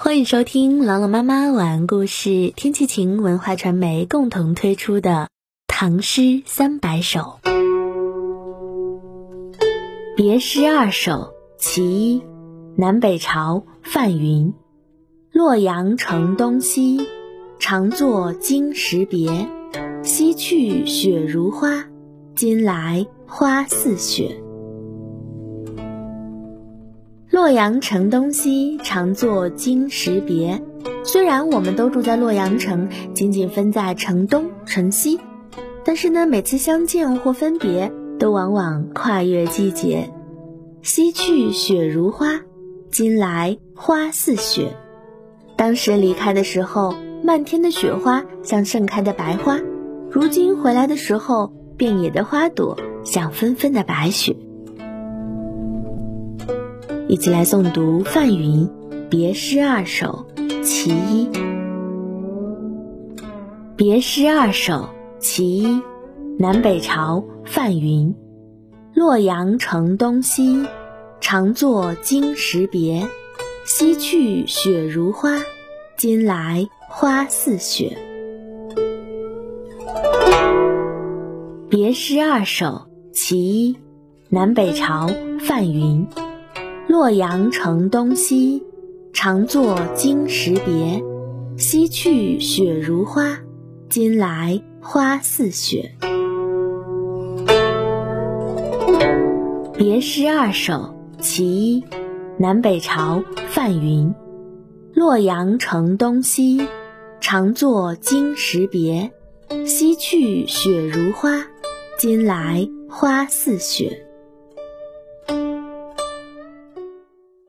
欢迎收听朗朗妈妈晚安故事，天气晴文化传媒共同推出的《唐诗三百首》。别诗二首其一，南北朝范云。洛阳城东西，常作经时别。西去雪如花，今来花似雪。洛阳城东西，常作经时别。虽然我们都住在洛阳城，仅仅分在城东城西，但是呢，每次相见或分别，都往往跨越季节。西去雪如花，今来花似雪。当时离开的时候，漫天的雪花像盛开的白花；如今回来的时候，遍野的花朵像纷纷的白雪。一起来诵读范云《别诗二首·其一》。别诗二首其一，南北朝范云。洛阳城东西，常作经时别。西去雪如花，今来花似雪。别诗二首其一，南北朝范云。洛阳城东西，常作经时别。西去雪如花，今来花似雪。别诗二首其一，南北朝范云。洛阳城东西，常作经时别。西去雪如花，今来花似雪。